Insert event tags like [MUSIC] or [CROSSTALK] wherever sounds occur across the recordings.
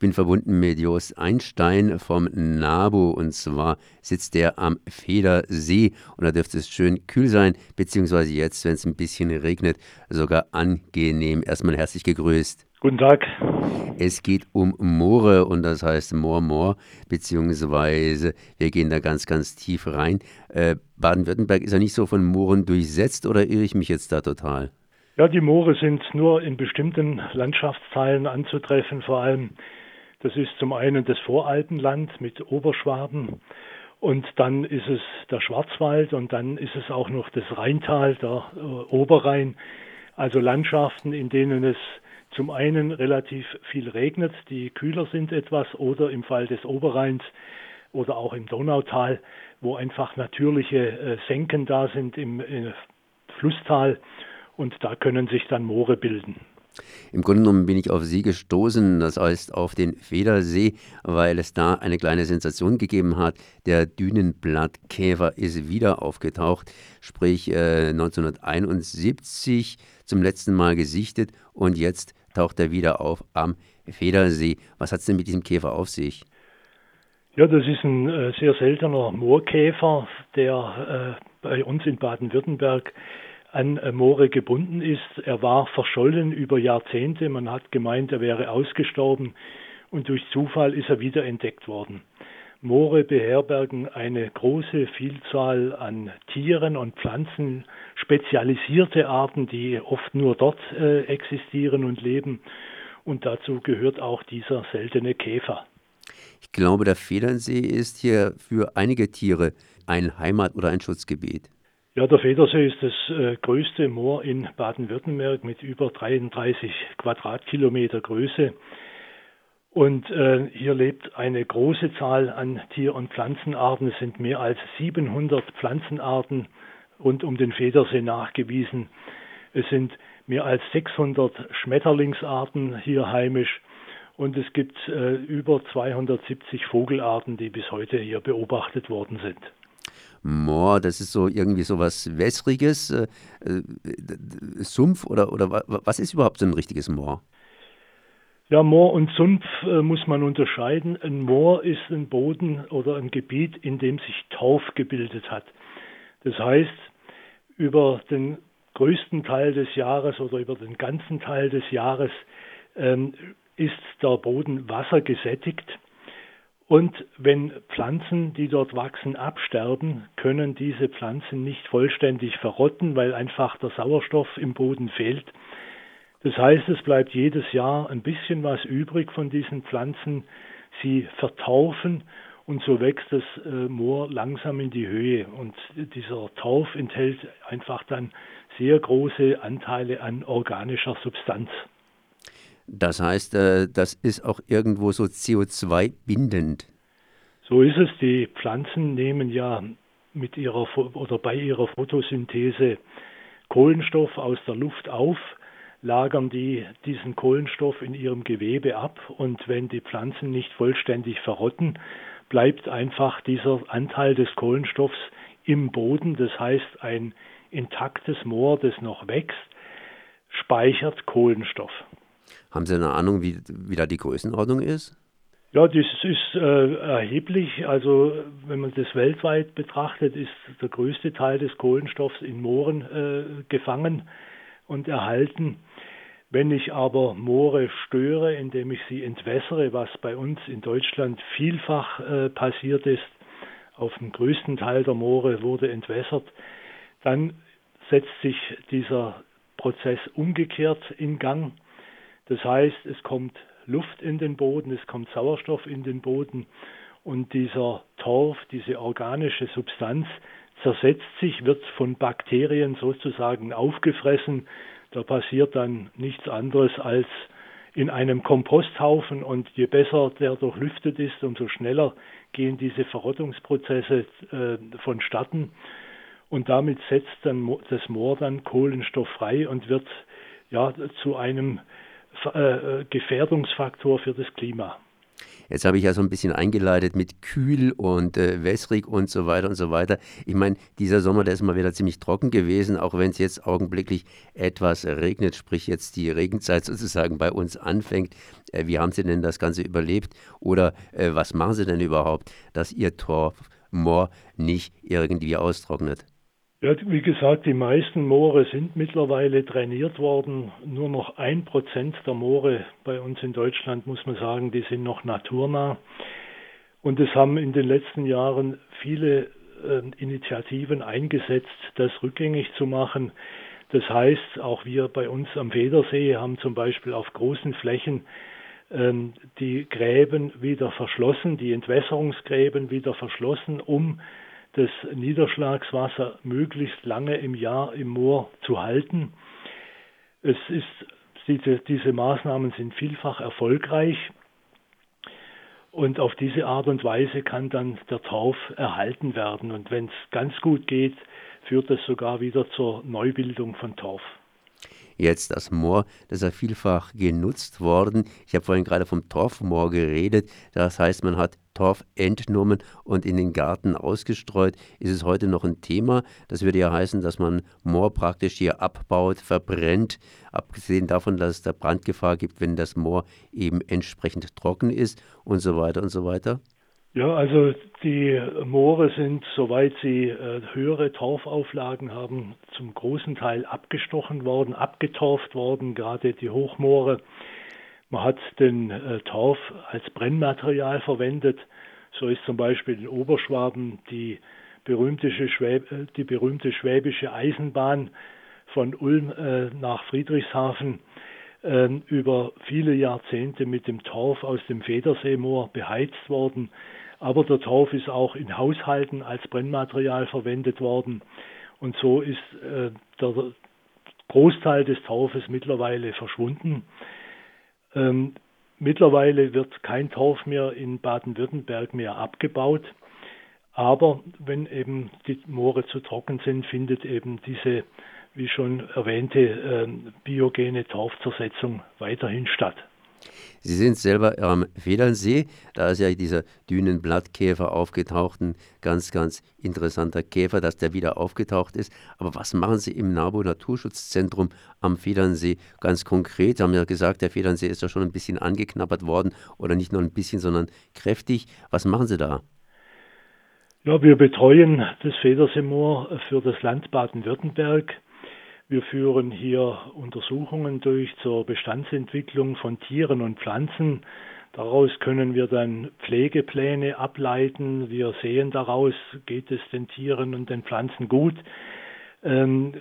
bin verbunden mit Jos Einstein vom NABU und zwar sitzt er am Federsee und da dürfte es schön kühl sein, beziehungsweise jetzt, wenn es ein bisschen regnet, sogar angenehm. Erstmal herzlich gegrüßt. Guten Tag. Es geht um Moore und das heißt Moor, Moor, beziehungsweise wir gehen da ganz, ganz tief rein. Äh, Baden-Württemberg ist ja nicht so von Mooren durchsetzt oder irre ich mich jetzt da total? Ja, die Moore sind nur in bestimmten Landschaftsteilen anzutreffen, vor allem das ist zum einen das Voralpenland mit Oberschwaben und dann ist es der Schwarzwald und dann ist es auch noch das Rheintal, der äh, Oberrhein, also Landschaften, in denen es zum einen relativ viel regnet, die kühler sind etwas, oder im Fall des Oberrheins oder auch im Donautal, wo einfach natürliche äh, Senken da sind im äh, Flusstal und da können sich dann Moore bilden. Im Grunde genommen bin ich auf Sie gestoßen, das heißt auf den Federsee, weil es da eine kleine Sensation gegeben hat. Der Dünenblattkäfer ist wieder aufgetaucht, sprich äh, 1971 zum letzten Mal gesichtet und jetzt taucht er wieder auf am Federsee. Was hat es denn mit diesem Käfer auf sich? Ja, das ist ein äh, sehr seltener Moorkäfer, der äh, bei uns in Baden-Württemberg an Moore gebunden ist. Er war verschollen über Jahrzehnte. Man hat gemeint, er wäre ausgestorben und durch Zufall ist er wieder entdeckt worden. Moore beherbergen eine große Vielzahl an Tieren und Pflanzen, spezialisierte Arten, die oft nur dort äh, existieren und leben. Und dazu gehört auch dieser seltene Käfer. Ich glaube, der Federnsee ist hier für einige Tiere ein Heimat- oder ein Schutzgebiet. Ja, der Federsee ist das äh, größte Moor in Baden-Württemberg mit über 33 Quadratkilometer Größe. Und äh, hier lebt eine große Zahl an Tier- und Pflanzenarten. Es sind mehr als 700 Pflanzenarten rund um den Federsee nachgewiesen. Es sind mehr als 600 Schmetterlingsarten hier heimisch. Und es gibt äh, über 270 Vogelarten, die bis heute hier beobachtet worden sind. Moor, das ist so irgendwie so was Wässriges, äh, äh, Sumpf oder, oder was ist überhaupt so ein richtiges Moor? Ja, Moor und Sumpf äh, muss man unterscheiden. Ein Moor ist ein Boden oder ein Gebiet, in dem sich Torf gebildet hat. Das heißt, über den größten Teil des Jahres oder über den ganzen Teil des Jahres ähm, ist der Boden wassergesättigt und wenn Pflanzen, die dort wachsen, absterben, können diese Pflanzen nicht vollständig verrotten, weil einfach der Sauerstoff im Boden fehlt. Das heißt, es bleibt jedes Jahr ein bisschen was übrig von diesen Pflanzen. Sie vertaufen und so wächst das äh, Moor langsam in die Höhe. Und dieser Tauf enthält einfach dann sehr große Anteile an organischer Substanz. Das heißt, äh, das ist auch irgendwo so CO2 bindend. So ist es. Die Pflanzen nehmen ja mit ihrer oder bei ihrer Photosynthese Kohlenstoff aus der Luft auf, lagern die diesen Kohlenstoff in ihrem Gewebe ab und wenn die Pflanzen nicht vollständig verrotten, bleibt einfach dieser Anteil des Kohlenstoffs im Boden. Das heißt, ein intaktes Moor, das noch wächst, speichert Kohlenstoff. Haben Sie eine Ahnung, wie, wie da die Größenordnung ist? Ja, das ist äh, erheblich. Also wenn man das weltweit betrachtet, ist der größte Teil des Kohlenstoffs in Mooren äh, gefangen und erhalten. Wenn ich aber Moore störe, indem ich sie entwässere, was bei uns in Deutschland vielfach äh, passiert ist, auf dem größten Teil der Moore wurde entwässert, dann setzt sich dieser Prozess umgekehrt in Gang. Das heißt, es kommt Luft in den Boden, es kommt Sauerstoff in den Boden und dieser Torf, diese organische Substanz zersetzt sich, wird von Bakterien sozusagen aufgefressen. Da passiert dann nichts anderes als in einem Komposthaufen und je besser der durchlüftet ist, umso schneller gehen diese Verrottungsprozesse äh, vonstatten und damit setzt dann das Moor dann Kohlenstoff frei und wird ja zu einem äh, Gefährdungsfaktor für das Klima. Jetzt habe ich ja so ein bisschen eingeleitet mit kühl und äh, wässrig und so weiter und so weiter. Ich meine, dieser Sommer, der ist mal wieder ziemlich trocken gewesen, auch wenn es jetzt augenblicklich etwas regnet, sprich jetzt die Regenzeit [LAUGHS] sozusagen bei uns anfängt. Äh, wie haben Sie denn das Ganze überlebt? Oder äh, was machen Sie denn überhaupt, dass Ihr Torfmoor nicht irgendwie austrocknet? Ja, wie gesagt, die meisten Moore sind mittlerweile trainiert worden. Nur noch ein Prozent der Moore bei uns in Deutschland, muss man sagen, die sind noch naturnah. Und es haben in den letzten Jahren viele äh, Initiativen eingesetzt, das rückgängig zu machen. Das heißt, auch wir bei uns am Federsee haben zum Beispiel auf großen Flächen ähm, die Gräben wieder verschlossen, die Entwässerungsgräben wieder verschlossen, um das Niederschlagswasser möglichst lange im Jahr im Moor zu halten. Es ist, diese, diese Maßnahmen sind vielfach erfolgreich und auf diese Art und Weise kann dann der Torf erhalten werden. Und wenn es ganz gut geht, führt es sogar wieder zur Neubildung von Torf jetzt das Moor, das ist ja vielfach genutzt worden. Ich habe vorhin gerade vom Torfmoor geredet. Das heißt, man hat Torf entnommen und in den Garten ausgestreut. Ist es heute noch ein Thema? Das würde ja heißen, dass man Moor praktisch hier abbaut, verbrennt. Abgesehen davon, dass es da Brandgefahr gibt, wenn das Moor eben entsprechend trocken ist und so weiter und so weiter. Ja, also die Moore sind, soweit sie äh, höhere Torfauflagen haben, zum großen Teil abgestochen worden, abgetorft worden, gerade die Hochmoore. Man hat den äh, Torf als Brennmaterial verwendet. So ist zum Beispiel in Oberschwaben die berühmte, Schwäb die berühmte schwäbische Eisenbahn von Ulm äh, nach Friedrichshafen ähm, über viele Jahrzehnte mit dem Torf aus dem Federseemoor beheizt worden. Aber der Torf ist auch in Haushalten als Brennmaterial verwendet worden. Und so ist äh, der Großteil des Torfes mittlerweile verschwunden. Ähm, mittlerweile wird kein Torf mehr in Baden-Württemberg mehr abgebaut. Aber wenn eben die Moore zu trocken sind, findet eben diese, wie schon erwähnte, äh, biogene Torfzersetzung weiterhin statt. Sie sind selber am Federnsee, da ist ja dieser Dünenblattkäfer aufgetaucht, ein ganz, ganz interessanter Käfer, dass der wieder aufgetaucht ist. Aber was machen Sie im NABU Naturschutzzentrum am Federnsee ganz konkret? Sie haben ja gesagt, der Federnsee ist ja schon ein bisschen angeknabbert worden oder nicht nur ein bisschen, sondern kräftig. Was machen Sie da? Ja, wir betreuen das Federseemoor für das Land Baden-Württemberg. Wir führen hier Untersuchungen durch zur Bestandsentwicklung von Tieren und Pflanzen. Daraus können wir dann Pflegepläne ableiten. Wir sehen daraus, geht es den Tieren und den Pflanzen gut. Ähm,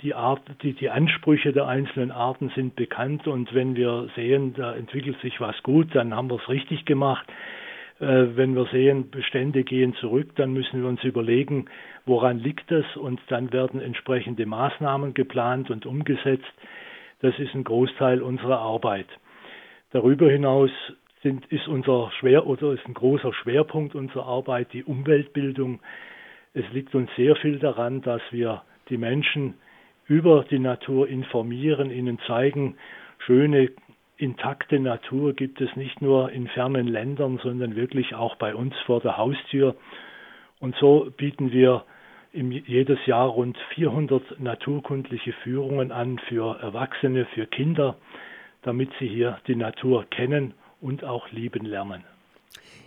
die, Art, die, die Ansprüche der einzelnen Arten sind bekannt und wenn wir sehen, da entwickelt sich was gut, dann haben wir es richtig gemacht. Äh, wenn wir sehen, Bestände gehen zurück, dann müssen wir uns überlegen, woran liegt das und dann werden entsprechende Maßnahmen geplant und umgesetzt. Das ist ein Großteil unserer Arbeit. Darüber hinaus sind, ist unser schwer oder ist ein großer Schwerpunkt unserer Arbeit die Umweltbildung. Es liegt uns sehr viel daran, dass wir die Menschen über die Natur informieren, ihnen zeigen, schöne intakte Natur gibt es nicht nur in fernen Ländern, sondern wirklich auch bei uns vor der Haustür. Und so bieten wir jedes Jahr rund 400 naturkundliche Führungen an für Erwachsene, für Kinder, damit sie hier die Natur kennen und auch lieben lernen.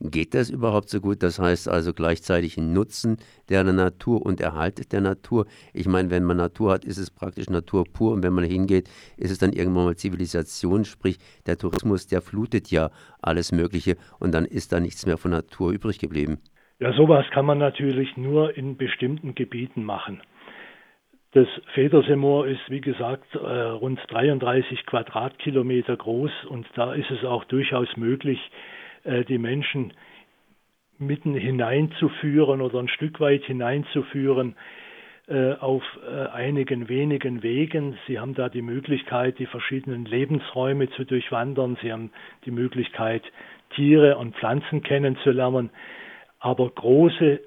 Geht das überhaupt so gut? Das heißt also gleichzeitig Nutzen der Natur und Erhalt der Natur. Ich meine, wenn man Natur hat, ist es praktisch Natur pur und wenn man hingeht, ist es dann irgendwann mal Zivilisation, sprich der Tourismus, der flutet ja alles Mögliche und dann ist da nichts mehr von Natur übrig geblieben. Ja, sowas kann man natürlich nur in bestimmten Gebieten machen. Das Federseemoor ist, wie gesagt, äh, rund 33 Quadratkilometer groß und da ist es auch durchaus möglich, die Menschen mitten hineinzuführen oder ein Stück weit hineinzuführen äh, auf äh, einigen wenigen Wegen. Sie haben da die Möglichkeit, die verschiedenen Lebensräume zu durchwandern. Sie haben die Möglichkeit, Tiere und Pflanzen kennenzulernen. Aber große,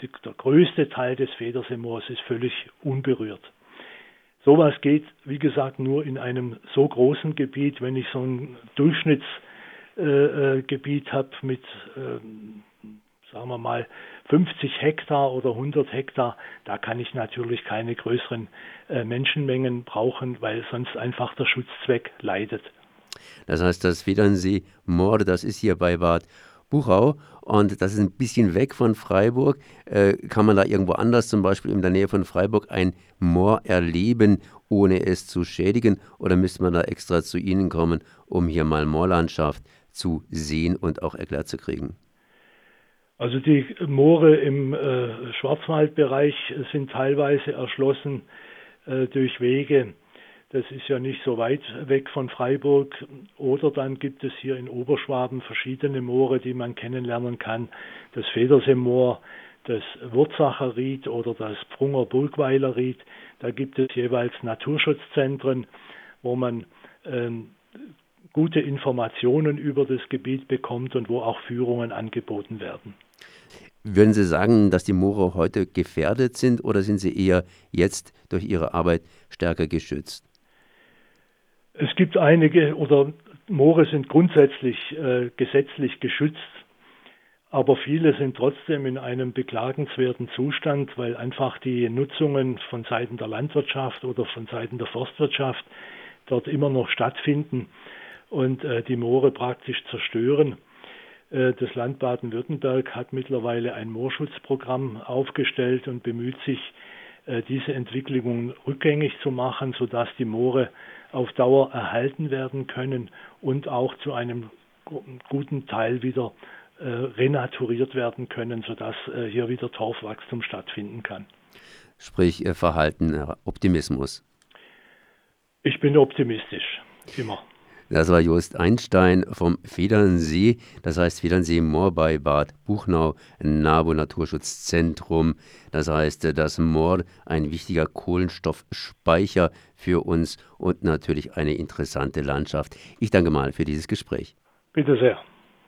der größte Teil des Federseemoors ist völlig unberührt. Sowas geht, wie gesagt, nur in einem so großen Gebiet, wenn ich so ein Durchschnitts Naturgebiet habe mit, sagen wir mal, 50 Hektar oder 100 Hektar, da kann ich natürlich keine größeren Menschenmengen brauchen, weil sonst einfach der Schutzzweck leidet. Das heißt, das Federnsee-Moor, das ist hier bei Bad Buchau und das ist ein bisschen weg von Freiburg. Äh, kann man da irgendwo anders, zum Beispiel in der Nähe von Freiburg, ein Moor erleben, ohne es zu schädigen? Oder müsste man da extra zu Ihnen kommen, um hier mal Moorlandschaft zu sehen und auch erklärt zu kriegen? Also die Moore im äh, Schwarzwaldbereich sind teilweise erschlossen äh, durch Wege, das ist ja nicht so weit weg von Freiburg. Oder dann gibt es hier in Oberschwaben verschiedene Moore, die man kennenlernen kann. Das Federseemoor, das Wurzacher Ried oder das Prunger Burgweiler Ried. Da gibt es jeweils Naturschutzzentren, wo man ähm, gute Informationen über das Gebiet bekommt und wo auch Führungen angeboten werden. Würden Sie sagen, dass die Moore heute gefährdet sind oder sind sie eher jetzt durch Ihre Arbeit stärker geschützt? Es gibt einige oder Moore sind grundsätzlich äh, gesetzlich geschützt, aber viele sind trotzdem in einem beklagenswerten Zustand, weil einfach die Nutzungen von Seiten der Landwirtschaft oder von Seiten der Forstwirtschaft dort immer noch stattfinden und äh, die Moore praktisch zerstören. Äh, das Land Baden-Württemberg hat mittlerweile ein Moorschutzprogramm aufgestellt und bemüht sich, äh, diese Entwicklungen rückgängig zu machen, sodass die Moore auf Dauer erhalten werden können und auch zu einem guten Teil wieder äh, renaturiert werden können, sodass äh, hier wieder Torfwachstum stattfinden kann. Sprich Verhalten, Optimismus. Ich bin optimistisch, immer. Das war Jost Einstein vom Federnsee, das heißt Federnsee Moor bei Bad Buchnau, NABU Naturschutzzentrum. Das heißt, das Moor ein wichtiger Kohlenstoffspeicher für uns und natürlich eine interessante Landschaft. Ich danke mal für dieses Gespräch. Bitte sehr.